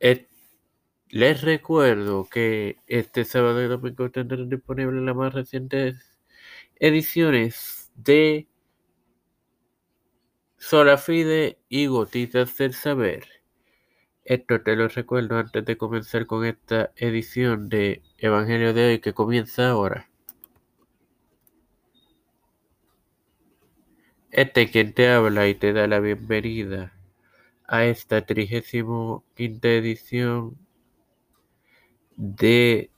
Et- les recuerdo que este sábado y domingo tendrán disponible las más recientes ediciones de Solafide y Gotitas del Saber. Esto te lo recuerdo antes de comenzar con esta edición de Evangelio de hoy que comienza ahora. Este quien te habla y te da la bienvenida a esta trigésimo quinta edición de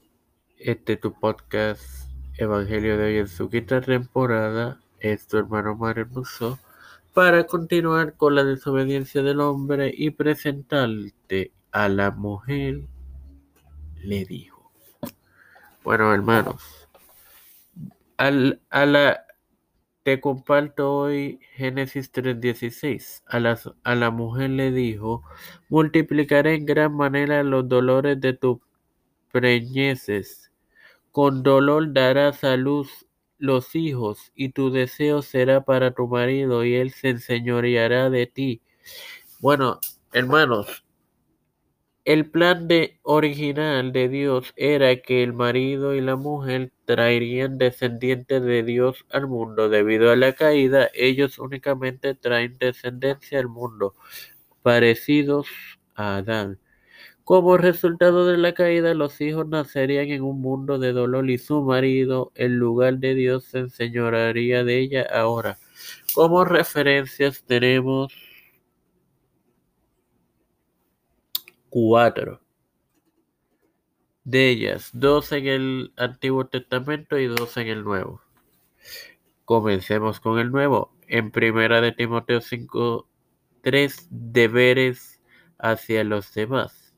este tu podcast Evangelio de hoy en su quinta temporada. Es tu hermano Mario Musso para continuar con la desobediencia del hombre y presentarte a la mujer le dijo. Bueno, hermanos, al, a la te comparto hoy Génesis 3:16. A, las- a la mujer le dijo, multiplicaré en gran manera los dolores de tus preñeces. Con dolor darás a luz los hijos, y tu deseo será para tu marido, y él se enseñoreará de ti. Bueno, hermanos, el plan original de Dios era que el marido y la mujer traerían descendientes de Dios al mundo. Debido a la caída, ellos únicamente traen descendencia al mundo, parecidos a Adán. Como resultado de la caída, los hijos nacerían en un mundo de dolor y su marido, en lugar de Dios, se enseñorearía de ella ahora. Como referencias tenemos cuatro de ellas, dos en el Antiguo Testamento y dos en el Nuevo. Comencemos con el Nuevo. En primera de Timoteo 5, tres deberes hacia los demás.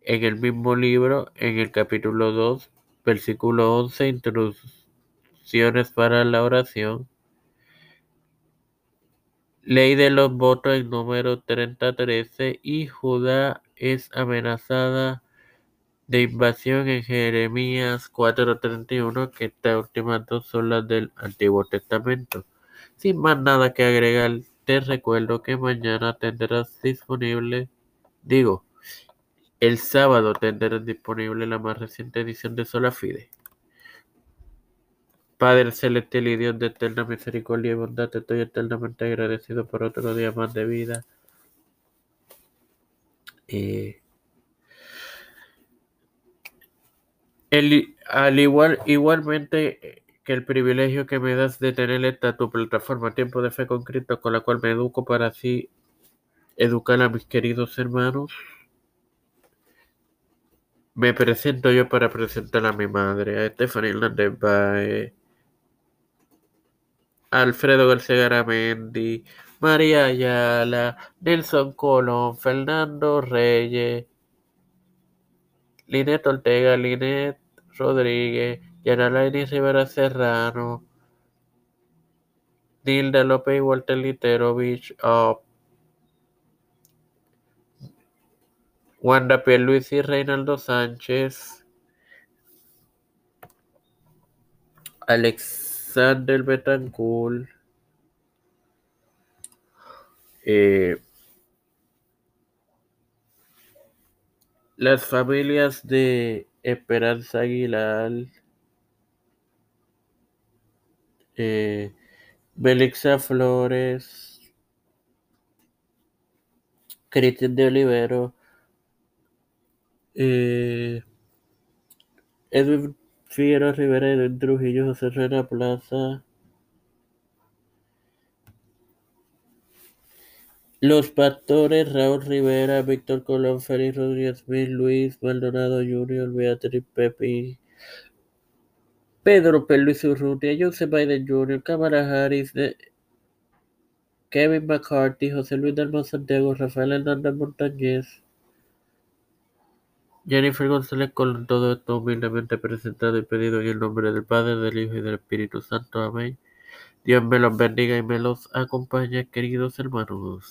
En el mismo libro, en el capítulo 2, versículo 11, instrucciones para la oración. Ley de los votos en número 3013 y Judá es amenazada de invasión en Jeremías 4:31, que estas últimas dos son las del Antiguo Testamento. Sin más nada que agregar, te recuerdo que mañana tendrás disponible, digo, el sábado tendrás disponible la más reciente edición de Sola Fide. Padre celestial y Dios de eterna misericordia y bondad, te estoy eternamente agradecido por otro día más de vida. Eh, el- al igual, igualmente que el privilegio que me das de tener esta tu plataforma Tiempo de Fe con Cristo, con la cual me educo para así educar a mis queridos hermanos. Me presento yo para presentar a mi madre, a Stephanie Hernández Baez, Alfredo García Garamendi, María Ayala, Nelson Colón, Fernando Reyes, Linet Ortega, Linet Rodríguez, Yanalaini Rivera Serrano, Nilda López y Walter Literovich, uh, Wanda Pierluisi y Reinaldo Sánchez, Alexander Betancourt, eh, las familias de Esperanza Aguilar, eh, Belixa Flores, Cristian de Olivero, eh, Edwin Figueroa Rivera, Edwin Trujillo, José Rena Plaza, Los Pastores, Raúl Rivera, Víctor Colón, Félix Rodríguez Luis Maldonado Jr., Beatriz Pepi, Pedro. Luis Urrutia, Joseph Biden Jr., Cámara Harris, de- Kevin McCarthy, José Luis Dalmau Santiago, Rafael Hernández Montañez, Jennifer González Colón, todo esto humildemente presentado y pedido en el nombre del Padre, del Hijo y del Espíritu Santo. Amén. Dios me los bendiga y me los acompañe, queridos hermanos.